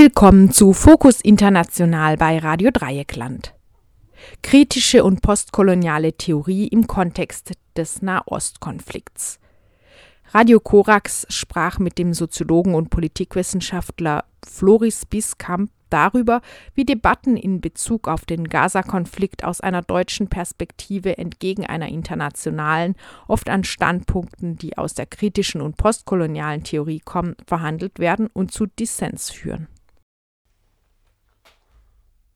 willkommen zu Fokus International bei Radio Dreieckland. Kritische und postkoloniale Theorie im Kontext des Nahostkonflikts. Radio Korax sprach mit dem Soziologen und Politikwissenschaftler Floris Biskamp darüber, wie Debatten in Bezug auf den Gaza-Konflikt aus einer deutschen Perspektive entgegen einer internationalen, oft an Standpunkten, die aus der kritischen und postkolonialen Theorie kommen, verhandelt werden und zu Dissens führen.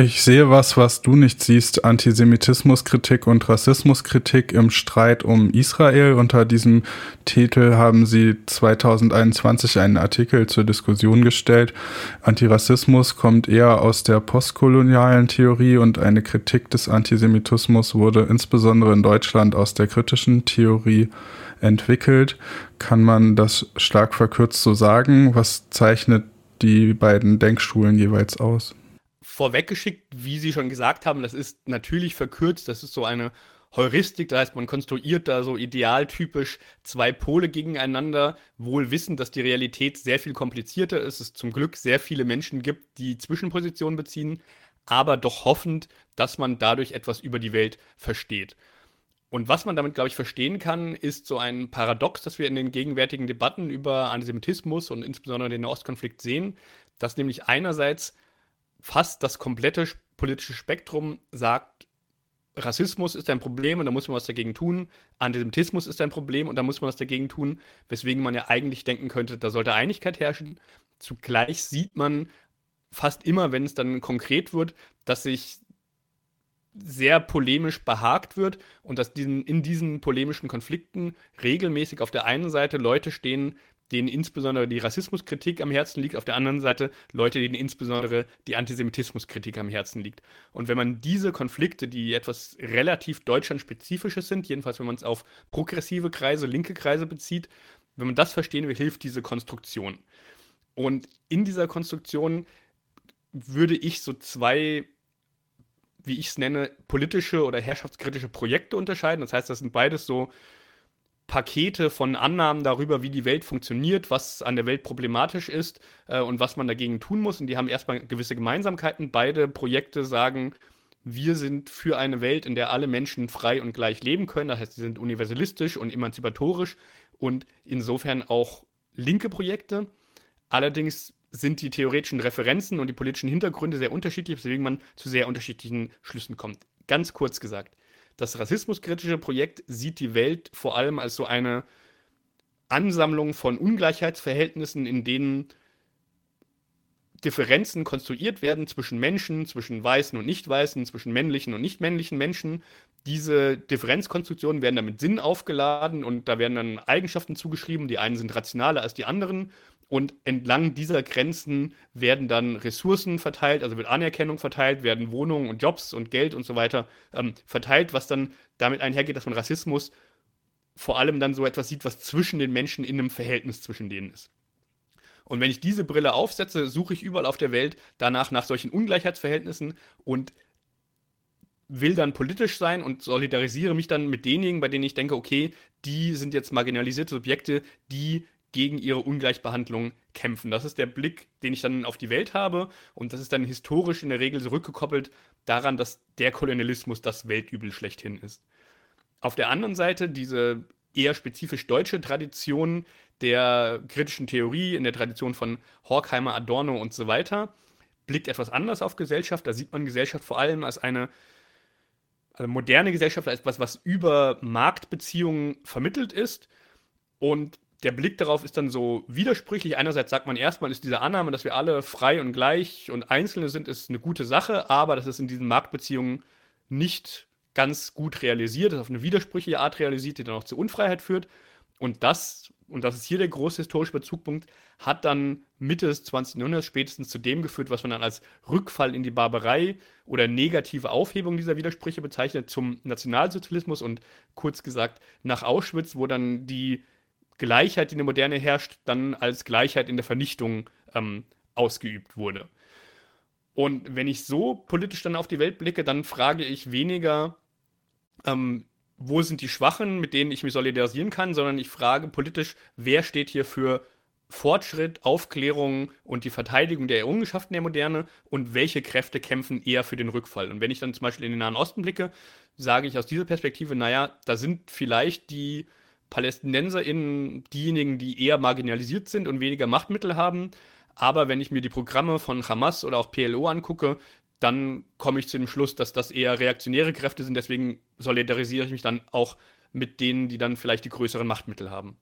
Ich sehe was, was du nicht siehst, Antisemitismuskritik und Rassismuskritik im Streit um Israel. Unter diesem Titel haben sie 2021 einen Artikel zur Diskussion gestellt. Antirassismus kommt eher aus der postkolonialen Theorie und eine Kritik des Antisemitismus wurde insbesondere in Deutschland aus der kritischen Theorie entwickelt. Kann man das stark verkürzt so sagen? Was zeichnet die beiden Denkschulen jeweils aus? Vorweggeschickt, wie Sie schon gesagt haben, das ist natürlich verkürzt, das ist so eine Heuristik, das heißt, man konstruiert da so idealtypisch zwei Pole gegeneinander, wohl wissend, dass die Realität sehr viel komplizierter ist, es zum Glück sehr viele Menschen gibt, die Zwischenpositionen beziehen, aber doch hoffend, dass man dadurch etwas über die Welt versteht. Und was man damit, glaube ich, verstehen kann, ist so ein Paradox, das wir in den gegenwärtigen Debatten über Antisemitismus und insbesondere den Nahostkonflikt sehen, dass nämlich einerseits fast das komplette politische Spektrum sagt, Rassismus ist ein Problem und da muss man was dagegen tun. Antisemitismus ist ein Problem und da muss man was dagegen tun, weswegen man ja eigentlich denken könnte, da sollte Einigkeit herrschen. Zugleich sieht man fast immer, wenn es dann konkret wird, dass sich sehr polemisch behagt wird und dass diesen, in diesen polemischen Konflikten regelmäßig auf der einen Seite Leute stehen, denen insbesondere die Rassismuskritik am Herzen liegt, auf der anderen Seite Leute, denen insbesondere die Antisemitismuskritik am Herzen liegt. Und wenn man diese Konflikte, die etwas relativ deutschlandspezifisches sind, jedenfalls wenn man es auf progressive Kreise, linke Kreise bezieht, wenn man das verstehen will, hilft diese Konstruktion. Und in dieser Konstruktion würde ich so zwei, wie ich es nenne, politische oder herrschaftskritische Projekte unterscheiden. Das heißt, das sind beides so Pakete von Annahmen darüber, wie die Welt funktioniert, was an der Welt problematisch ist äh, und was man dagegen tun muss. Und die haben erstmal gewisse Gemeinsamkeiten. Beide Projekte sagen, wir sind für eine Welt, in der alle Menschen frei und gleich leben können. Das heißt, sie sind universalistisch und emanzipatorisch und insofern auch linke Projekte. Allerdings sind die theoretischen Referenzen und die politischen Hintergründe sehr unterschiedlich, weswegen man zu sehr unterschiedlichen Schlüssen kommt. Ganz kurz gesagt. Das rassismuskritische Projekt sieht die Welt vor allem als so eine Ansammlung von Ungleichheitsverhältnissen, in denen Differenzen konstruiert werden zwischen Menschen, zwischen weißen und nicht weißen, zwischen männlichen und nicht männlichen Menschen. Diese Differenzkonstruktionen werden dann mit Sinn aufgeladen und da werden dann Eigenschaften zugeschrieben. Die einen sind rationaler als die anderen und entlang dieser Grenzen werden dann Ressourcen verteilt, also wird Anerkennung verteilt, werden Wohnungen und Jobs und Geld und so weiter ähm, verteilt, was dann damit einhergeht, dass man Rassismus vor allem dann so etwas sieht, was zwischen den Menschen in einem Verhältnis zwischen denen ist. Und wenn ich diese Brille aufsetze, suche ich überall auf der Welt danach nach solchen Ungleichheitsverhältnissen und will dann politisch sein und solidarisiere mich dann mit denjenigen, bei denen ich denke, okay, die sind jetzt marginalisierte Subjekte, die gegen ihre Ungleichbehandlung kämpfen. Das ist der Blick, den ich dann auf die Welt habe und das ist dann historisch in der Regel zurückgekoppelt daran, dass der Kolonialismus das Weltübel schlechthin ist. Auf der anderen Seite diese eher spezifisch deutsche Tradition der kritischen Theorie, in der Tradition von Horkheimer, Adorno und so weiter, blickt etwas anders auf Gesellschaft. Da sieht man Gesellschaft vor allem als eine also moderne Gesellschaft, als etwas, was über Marktbeziehungen vermittelt ist. Und der Blick darauf ist dann so widersprüchlich. Einerseits sagt man erstmal, ist diese Annahme, dass wir alle frei und gleich und Einzelne sind, ist eine gute Sache, aber das ist in diesen Marktbeziehungen nicht ganz gut realisiert, ist auf eine widersprüchliche Art realisiert, die dann auch zur Unfreiheit führt. Und das, und das ist hier der große historische Bezugpunkt, hat dann Mitte des 20. Jahrhunderts spätestens zu dem geführt, was man dann als Rückfall in die Barbarei oder negative Aufhebung dieser Widersprüche bezeichnet, zum Nationalsozialismus und kurz gesagt nach Auschwitz, wo dann die Gleichheit, die in der Moderne herrscht, dann als Gleichheit in der Vernichtung ähm, ausgeübt wurde. Und wenn ich so politisch dann auf die Welt blicke, dann frage ich weniger, ähm, wo sind die Schwachen, mit denen ich mich solidarisieren kann, sondern ich frage politisch, wer steht hier für Fortschritt, Aufklärung und die Verteidigung der Errungenschaften der Moderne und welche Kräfte kämpfen eher für den Rückfall. Und wenn ich dann zum Beispiel in den Nahen Osten blicke, sage ich aus dieser Perspektive, naja, da sind vielleicht die PalästinenserInnen diejenigen, die eher marginalisiert sind und weniger Machtmittel haben. Aber wenn ich mir die Programme von Hamas oder auch PLO angucke, dann komme ich zu dem Schluss, dass das eher reaktionäre Kräfte sind. Deswegen solidarisiere ich mich dann auch mit denen, die dann vielleicht die größeren Machtmittel haben.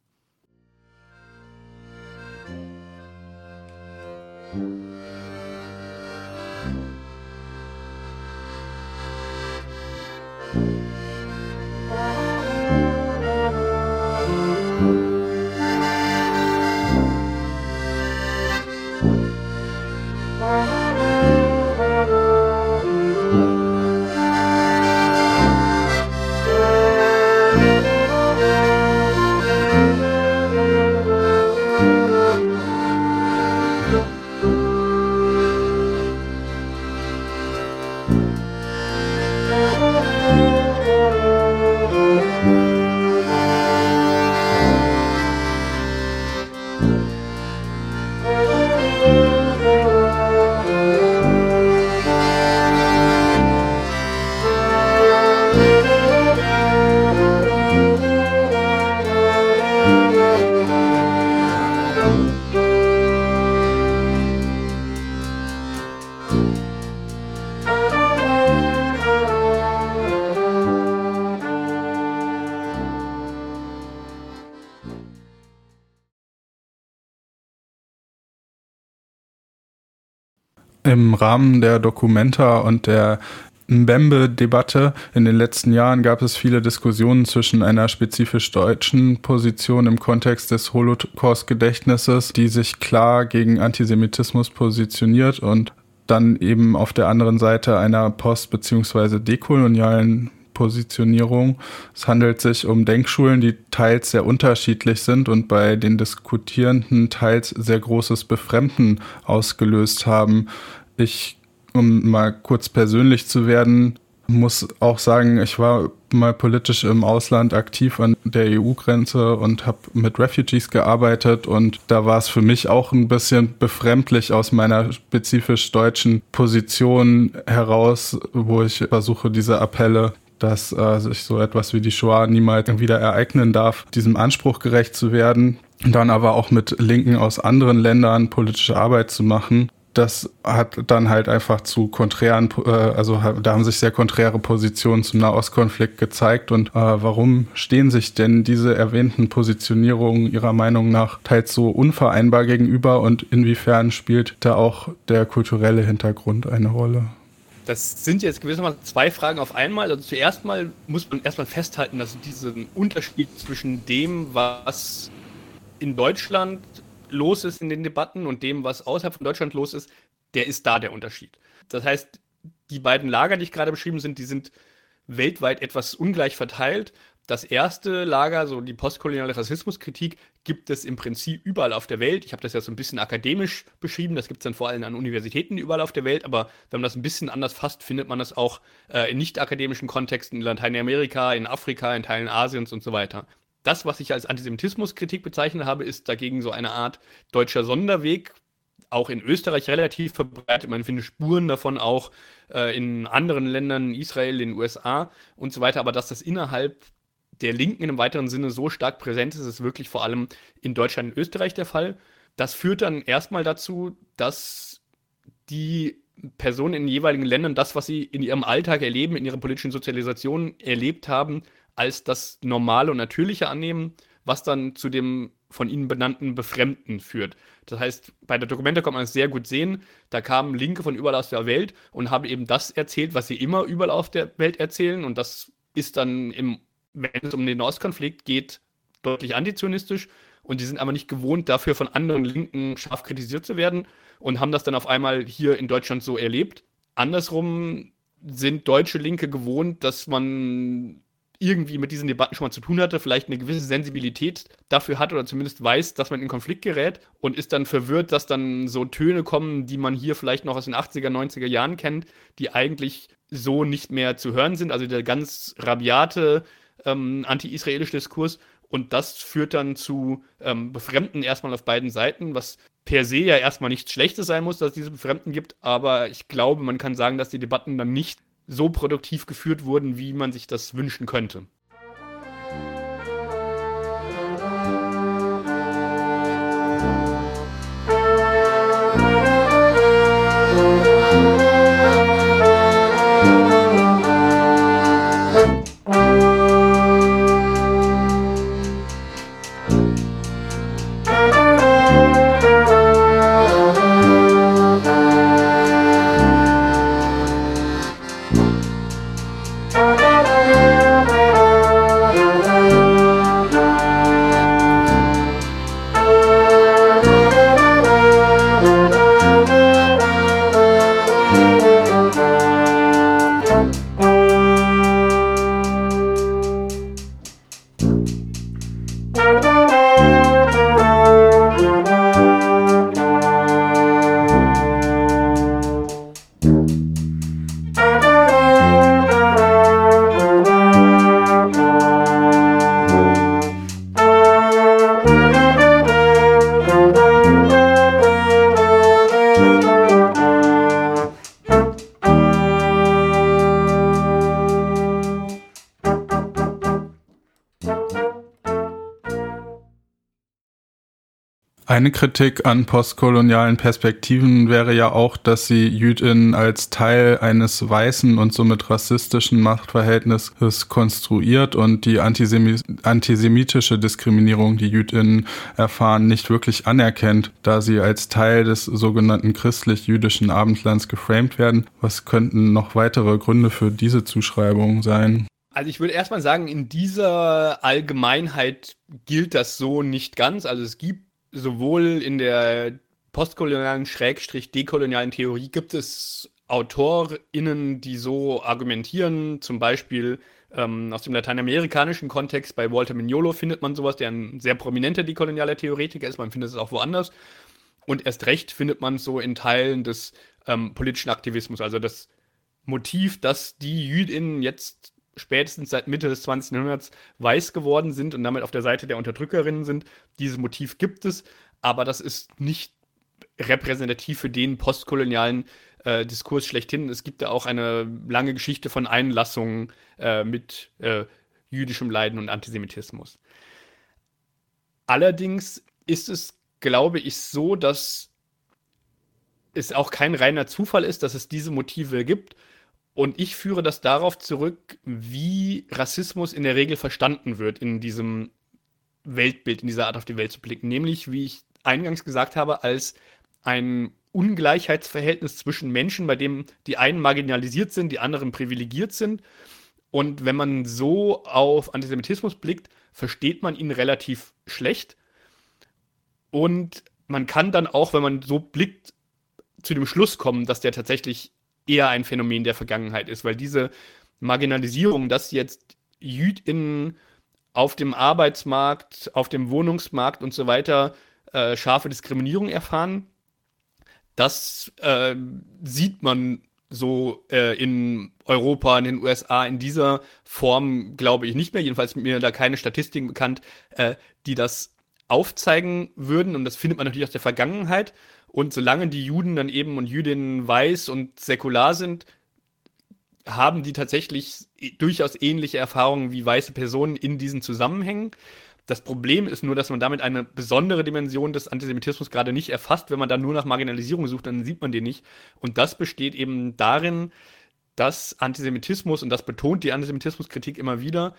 Im Rahmen der Documenta und der Mbembe-Debatte in den letzten Jahren gab es viele Diskussionen zwischen einer spezifisch deutschen Position im Kontext des Holocaust-Gedächtnisses, die sich klar gegen Antisemitismus positioniert und dann eben auf der anderen Seite einer post- bzw. dekolonialen Positionierung. Es handelt sich um Denkschulen, die teils sehr unterschiedlich sind und bei den Diskutierenden teils sehr großes Befremden ausgelöst haben. Ich, um mal kurz persönlich zu werden, muss auch sagen, ich war mal politisch im Ausland aktiv an der EU-Grenze und habe mit Refugees gearbeitet und da war es für mich auch ein bisschen befremdlich aus meiner spezifisch deutschen Position heraus, wo ich versuche, diese Appelle dass äh, sich so etwas wie die Shoah niemals wieder ereignen darf, diesem Anspruch gerecht zu werden, dann aber auch mit Linken aus anderen Ländern politische Arbeit zu machen. Das hat dann halt einfach zu konträren, äh, also da haben sich sehr konträre Positionen zum Nahostkonflikt gezeigt. Und äh, warum stehen sich denn diese erwähnten Positionierungen Ihrer Meinung nach teils so unvereinbar gegenüber und inwiefern spielt da auch der kulturelle Hintergrund eine Rolle? Das sind jetzt gewissermaßen zwei Fragen auf einmal. Also zuerst mal muss man erstmal festhalten, dass diesen Unterschied zwischen dem, was in Deutschland los ist in den Debatten und dem, was außerhalb von Deutschland los ist, der ist da der Unterschied. Das heißt, die beiden Lager, die ich gerade beschrieben sind, die sind weltweit etwas ungleich verteilt das erste Lager, so die postkoloniale Rassismuskritik, gibt es im Prinzip überall auf der Welt. Ich habe das ja so ein bisschen akademisch beschrieben, das gibt es dann vor allem an Universitäten überall auf der Welt, aber wenn man das ein bisschen anders fasst, findet man das auch äh, in nicht-akademischen Kontexten in Lateinamerika, in Afrika, in Teilen Asiens und so weiter. Das, was ich als Antisemitismuskritik bezeichnet habe, ist dagegen so eine Art deutscher Sonderweg, auch in Österreich relativ verbreitet. Man findet Spuren davon auch äh, in anderen Ländern, Israel, in den USA und so weiter. Aber dass das innerhalb der Linken in einem weiteren Sinne so stark präsent ist, ist wirklich vor allem in Deutschland und Österreich der Fall. Das führt dann erstmal dazu, dass die Personen in den jeweiligen Ländern das, was sie in ihrem Alltag erleben, in ihrer politischen Sozialisation erlebt haben, als das Normale und Natürliche annehmen, was dann zu dem von ihnen benannten Befremden führt. Das heißt, bei der Dokumente kann man es sehr gut sehen, da kamen Linke von überall aus der Welt und haben eben das erzählt, was sie immer überall auf der Welt erzählen und das ist dann im wenn es um den Nahostkonflikt geht, deutlich antizionistisch und die sind aber nicht gewohnt, dafür von anderen Linken scharf kritisiert zu werden und haben das dann auf einmal hier in Deutschland so erlebt. Andersrum sind deutsche Linke gewohnt, dass man irgendwie mit diesen Debatten schon mal zu tun hatte, vielleicht eine gewisse Sensibilität dafür hat oder zumindest weiß, dass man in Konflikt gerät und ist dann verwirrt, dass dann so Töne kommen, die man hier vielleicht noch aus den 80er, 90er Jahren kennt, die eigentlich so nicht mehr zu hören sind. Also der ganz rabiate ähm, anti-israelische Diskurs. Und das führt dann zu ähm, Befremden erstmal auf beiden Seiten, was per se ja erstmal nichts Schlechtes sein muss, dass es diese Befremden gibt. Aber ich glaube, man kann sagen, dass die Debatten dann nicht so produktiv geführt wurden, wie man sich das wünschen könnte. Eine Kritik an postkolonialen Perspektiven wäre ja auch, dass sie Jüdinnen als Teil eines weißen und somit rassistischen Machtverhältnisses konstruiert und die Antisemi antisemitische Diskriminierung, die Jüdinnen erfahren, nicht wirklich anerkennt, da sie als Teil des sogenannten christlich-jüdischen Abendlands geframed werden. Was könnten noch weitere Gründe für diese Zuschreibung sein? Also ich würde erstmal sagen, in dieser Allgemeinheit gilt das so nicht ganz. Also es gibt sowohl in der postkolonialen, schrägstrich dekolonialen Theorie gibt es AutorInnen, die so argumentieren, zum Beispiel ähm, aus dem lateinamerikanischen Kontext, bei Walter Mignolo findet man sowas, der ein sehr prominenter dekolonialer Theoretiker ist, man findet es auch woanders. Und erst recht findet man es so in Teilen des ähm, politischen Aktivismus, also das Motiv, dass die JüdInnen jetzt spätestens seit Mitte des 20. Jahrhunderts weiß geworden sind und damit auf der Seite der Unterdrückerinnen sind. Dieses Motiv gibt es, aber das ist nicht repräsentativ für den postkolonialen äh, Diskurs schlechthin. Es gibt ja auch eine lange Geschichte von Einlassungen äh, mit äh, jüdischem Leiden und Antisemitismus. Allerdings ist es, glaube ich, so, dass es auch kein reiner Zufall ist, dass es diese Motive gibt, und ich führe das darauf zurück, wie Rassismus in der Regel verstanden wird in diesem Weltbild, in dieser Art auf die Welt zu blicken. Nämlich, wie ich eingangs gesagt habe, als ein Ungleichheitsverhältnis zwischen Menschen, bei dem die einen marginalisiert sind, die anderen privilegiert sind. Und wenn man so auf Antisemitismus blickt, versteht man ihn relativ schlecht. Und man kann dann auch, wenn man so blickt, zu dem Schluss kommen, dass der tatsächlich eher ein Phänomen der Vergangenheit ist, weil diese Marginalisierung, dass jetzt JüdInnen auf dem Arbeitsmarkt, auf dem Wohnungsmarkt und so weiter äh, scharfe Diskriminierung erfahren, das äh, sieht man so äh, in Europa, in den USA in dieser Form, glaube ich, nicht mehr. Jedenfalls mir da keine Statistiken bekannt, äh, die das aufzeigen würden. Und das findet man natürlich aus der Vergangenheit. Und solange die Juden dann eben und Jüdinnen weiß und säkular sind, haben die tatsächlich durchaus ähnliche Erfahrungen wie weiße Personen in diesen Zusammenhängen. Das Problem ist nur, dass man damit eine besondere Dimension des Antisemitismus gerade nicht erfasst. Wenn man dann nur nach Marginalisierung sucht, dann sieht man den nicht. Und das besteht eben darin, dass Antisemitismus, und das betont die Antisemitismuskritik immer wieder,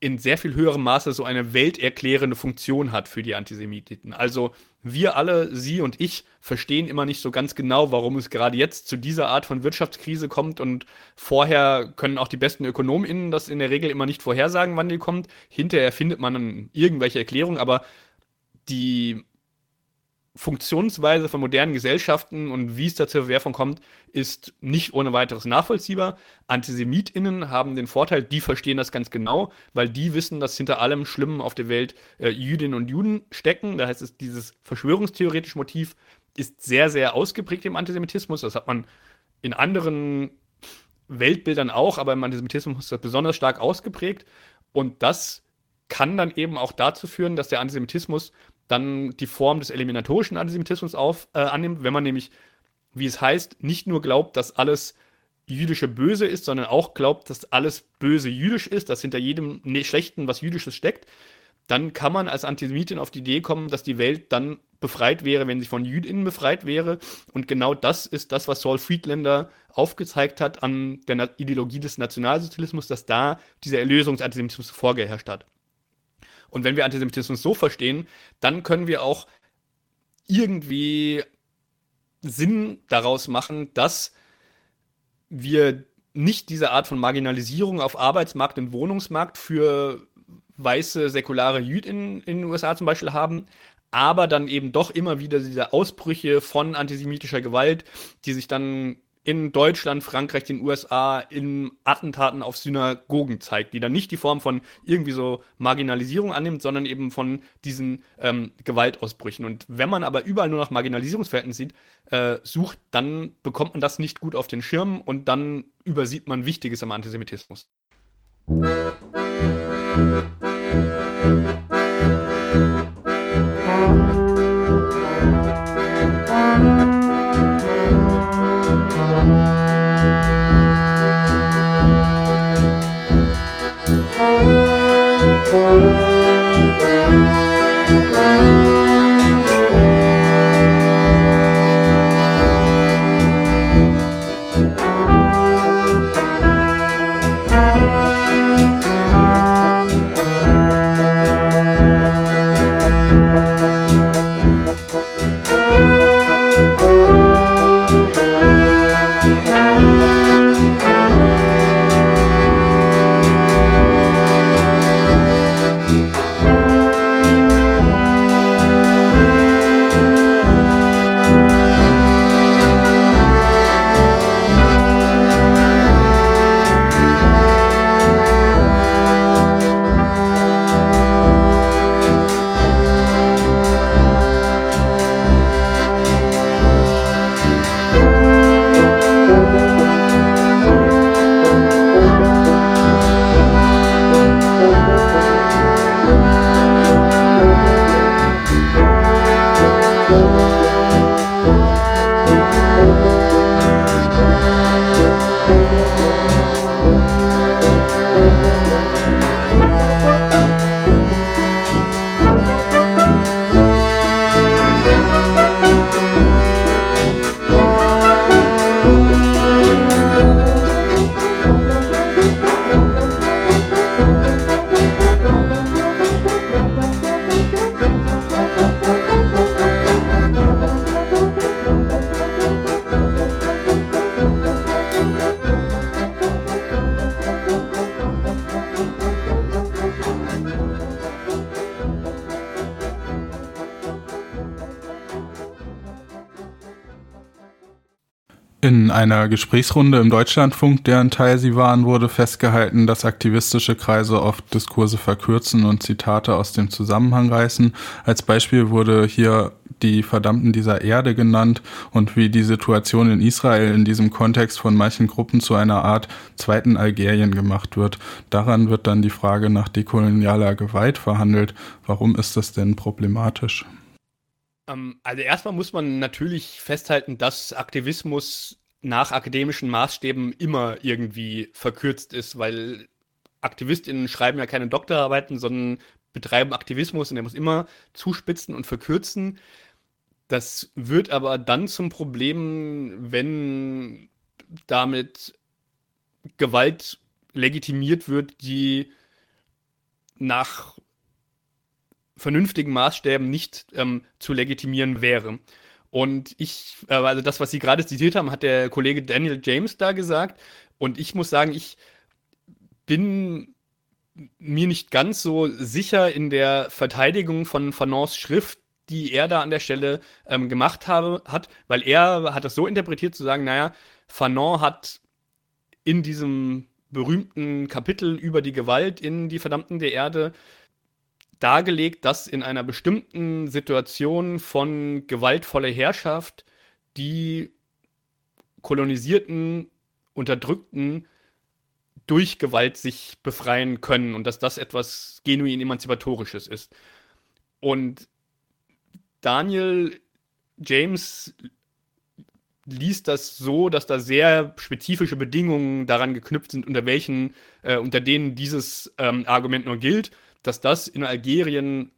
in sehr viel höherem Maße so eine welterklärende Funktion hat für die Antisemiten. Also wir alle, Sie und ich, verstehen immer nicht so ganz genau, warum es gerade jetzt zu dieser Art von Wirtschaftskrise kommt und vorher können auch die besten ÖkonomInnen das in der Regel immer nicht vorhersagen, wann die kommt. Hinterher findet man dann irgendwelche Erklärungen, aber die Funktionsweise von modernen Gesellschaften und wie es da zur Verwerfung kommt, ist nicht ohne weiteres nachvollziehbar. AntisemitInnen haben den Vorteil, die verstehen das ganz genau, weil die wissen, dass hinter allem Schlimmen auf der Welt äh, Jüdinnen und Juden stecken. Da heißt es, dieses verschwörungstheoretische Motiv ist sehr, sehr ausgeprägt im Antisemitismus. Das hat man in anderen Weltbildern auch, aber im Antisemitismus ist das besonders stark ausgeprägt. Und das kann dann eben auch dazu führen, dass der Antisemitismus dann die Form des eliminatorischen Antisemitismus auf, äh, annimmt, wenn man nämlich, wie es heißt, nicht nur glaubt, dass alles jüdische Böse ist, sondern auch glaubt, dass alles Böse jüdisch ist, dass hinter jedem ne, Schlechten was Jüdisches steckt, dann kann man als Antisemitin auf die Idee kommen, dass die Welt dann befreit wäre, wenn sie von JüdInnen befreit wäre. Und genau das ist das, was Saul Friedlander aufgezeigt hat an der Ideologie des Nationalsozialismus, dass da dieser Erlösungsantisemitismus vorgeherrscht hat. Und wenn wir Antisemitismus so verstehen, dann können wir auch irgendwie Sinn daraus machen, dass wir nicht diese Art von Marginalisierung auf Arbeitsmarkt und Wohnungsmarkt für weiße säkulare Jüdinnen in den USA zum Beispiel haben, aber dann eben doch immer wieder diese Ausbrüche von antisemitischer Gewalt, die sich dann in Deutschland, Frankreich, den USA in Attentaten auf Synagogen zeigt, die dann nicht die Form von irgendwie so Marginalisierung annimmt, sondern eben von diesen ähm, Gewaltausbrüchen. Und wenn man aber überall nur nach Marginalisierungsverhältnissen sieht, äh, sucht, dann bekommt man das nicht gut auf den Schirm und dann übersieht man Wichtiges am Antisemitismus. Einer Gesprächsrunde im Deutschlandfunk, deren Teil sie waren, wurde festgehalten, dass aktivistische Kreise oft Diskurse verkürzen und Zitate aus dem Zusammenhang reißen. Als Beispiel wurde hier die Verdammten dieser Erde genannt und wie die Situation in Israel in diesem Kontext von manchen Gruppen zu einer Art zweiten Algerien gemacht wird. Daran wird dann die Frage nach dekolonialer Gewalt verhandelt. Warum ist das denn problematisch? Ähm, also erstmal muss man natürlich festhalten, dass Aktivismus nach akademischen Maßstäben immer irgendwie verkürzt ist, weil AktivistInnen schreiben ja keine Doktorarbeiten, sondern betreiben Aktivismus und der muss immer zuspitzen und verkürzen. Das wird aber dann zum Problem, wenn damit Gewalt legitimiert wird, die nach vernünftigen Maßstäben nicht ähm, zu legitimieren wäre. Und ich, äh, also das, was Sie gerade zitiert haben, hat der Kollege Daniel James da gesagt. Und ich muss sagen, ich bin mir nicht ganz so sicher in der Verteidigung von Fanons Schrift, die er da an der Stelle ähm, gemacht habe, hat, weil er hat das so interpretiert zu sagen, naja, Fanon hat in diesem berühmten Kapitel über die Gewalt in die Verdammten der Erde dargelegt, dass in einer bestimmten Situation von gewaltvoller Herrschaft die kolonisierten, unterdrückten durch Gewalt sich befreien können und dass das etwas genuin emanzipatorisches ist. Und Daniel James liest das so, dass da sehr spezifische Bedingungen daran geknüpft sind, unter welchen, äh, unter denen dieses ähm, Argument nur gilt, dass das in Algerien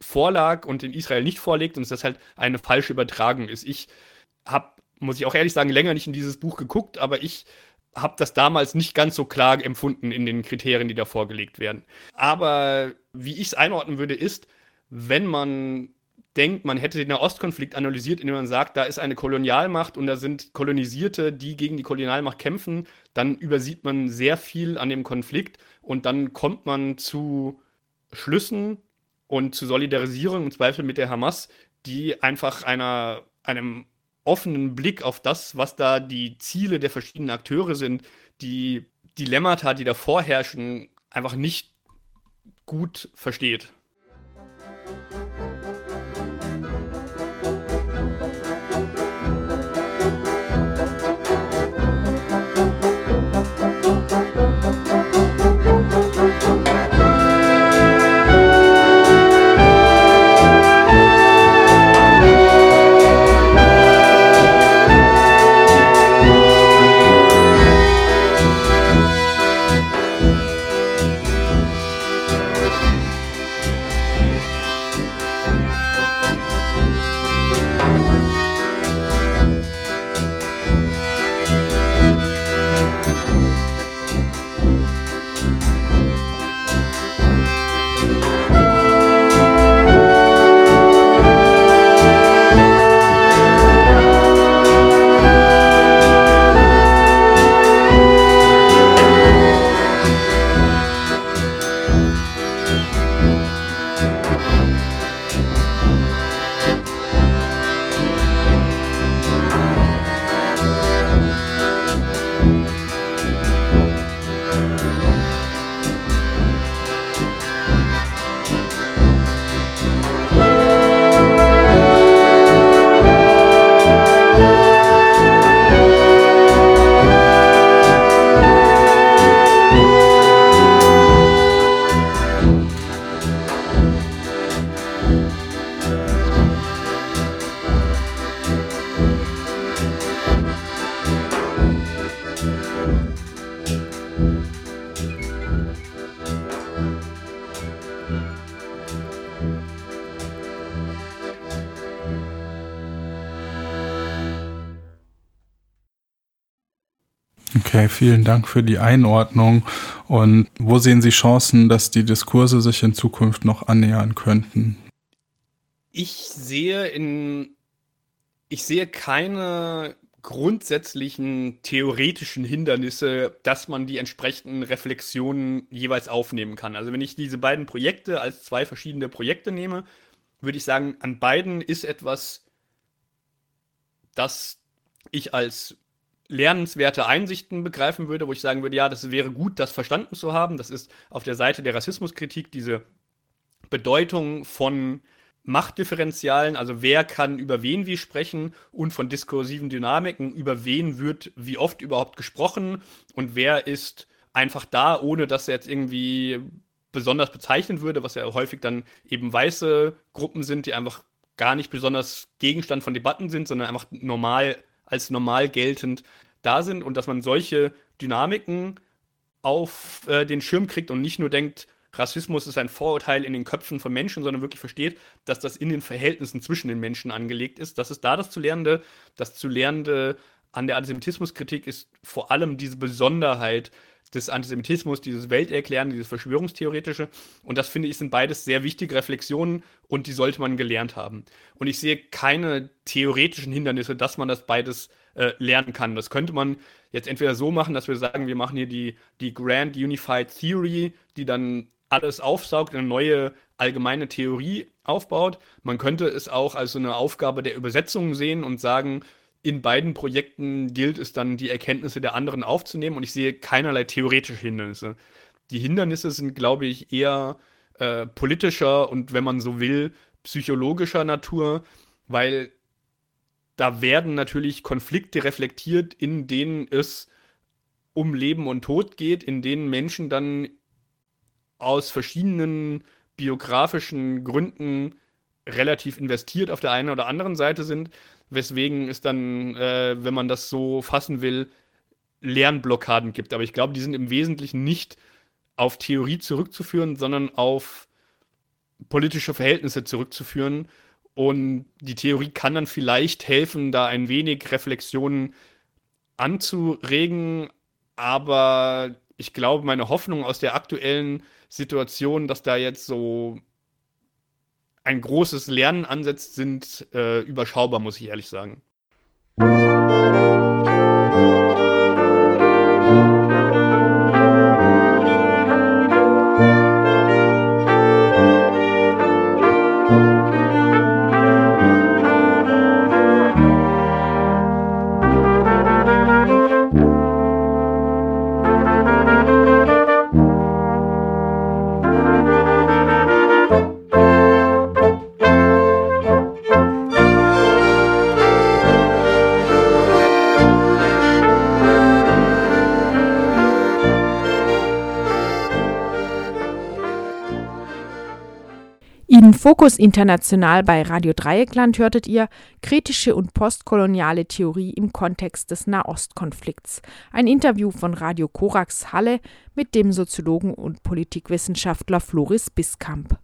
vorlag und in Israel nicht vorliegt und dass das halt eine falsche Übertragung ist. Ich habe, muss ich auch ehrlich sagen, länger nicht in dieses Buch geguckt, aber ich habe das damals nicht ganz so klar empfunden in den Kriterien, die da vorgelegt werden. Aber wie ich es einordnen würde, ist, wenn man denkt, man hätte den Nahostkonflikt analysiert, indem man sagt, da ist eine Kolonialmacht und da sind Kolonisierte, die gegen die Kolonialmacht kämpfen, dann übersieht man sehr viel an dem Konflikt und dann kommt man zu Schlüssen und zu Solidarisierung im Zweifel mit der Hamas, die einfach einer, einem offenen Blick auf das, was da die Ziele der verschiedenen Akteure sind, die Dilemmata, die da vorherrschen, einfach nicht gut versteht. Okay, vielen Dank für die Einordnung. Und wo sehen Sie Chancen, dass die Diskurse sich in Zukunft noch annähern könnten? Ich sehe in, ich sehe keine grundsätzlichen theoretischen Hindernisse, dass man die entsprechenden Reflexionen jeweils aufnehmen kann. Also wenn ich diese beiden Projekte als zwei verschiedene Projekte nehme, würde ich sagen, an beiden ist etwas, das ich als lernenswerte Einsichten begreifen würde, wo ich sagen würde, ja, das wäre gut, das verstanden zu haben. Das ist auf der Seite der Rassismuskritik diese Bedeutung von Machtdifferenzialen, also wer kann über wen wie sprechen und von diskursiven Dynamiken, über wen wird wie oft überhaupt gesprochen und wer ist einfach da, ohne dass er jetzt irgendwie besonders bezeichnen würde, was ja häufig dann eben weiße Gruppen sind, die einfach gar nicht besonders Gegenstand von Debatten sind, sondern einfach normal als normal geltend da sind und dass man solche Dynamiken auf äh, den Schirm kriegt und nicht nur denkt, Rassismus ist ein Vorurteil in den Köpfen von Menschen, sondern wirklich versteht, dass das in den Verhältnissen zwischen den Menschen angelegt ist. Das ist da das zu Lernende. Das zu Lernende an der Antisemitismuskritik ist vor allem diese Besonderheit des Antisemitismus, dieses Welterklären, dieses Verschwörungstheoretische. Und das finde ich sind beides sehr wichtige Reflexionen und die sollte man gelernt haben. Und ich sehe keine theoretischen Hindernisse, dass man das beides äh, lernen kann. Das könnte man jetzt entweder so machen, dass wir sagen, wir machen hier die, die Grand Unified Theory, die dann alles aufsaugt, eine neue allgemeine Theorie aufbaut. Man könnte es auch als so eine Aufgabe der Übersetzung sehen und sagen, in beiden Projekten gilt es dann, die Erkenntnisse der anderen aufzunehmen und ich sehe keinerlei theoretische Hindernisse. Die Hindernisse sind, glaube ich, eher äh, politischer und, wenn man so will, psychologischer Natur, weil da werden natürlich Konflikte reflektiert, in denen es um Leben und Tod geht, in denen Menschen dann aus verschiedenen biografischen Gründen relativ investiert auf der einen oder anderen Seite sind, weswegen es dann, äh, wenn man das so fassen will, Lernblockaden gibt. Aber ich glaube, die sind im Wesentlichen nicht auf Theorie zurückzuführen, sondern auf politische Verhältnisse zurückzuführen. Und die Theorie kann dann vielleicht helfen, da ein wenig Reflexionen anzuregen. Aber ich glaube, meine Hoffnung aus der aktuellen Situation, dass da jetzt so ein großes Lernen ansetzt, sind äh, überschaubar, muss ich ehrlich sagen. Fokus International bei Radio Dreieckland hörtet ihr Kritische und postkoloniale Theorie im Kontext des Nahostkonflikts. Ein Interview von Radio Korax Halle mit dem Soziologen und Politikwissenschaftler Floris Biskamp.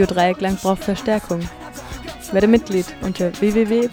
Radio Dreieckland braucht Verstärkung. Werde Mitglied unter www.rdl.de.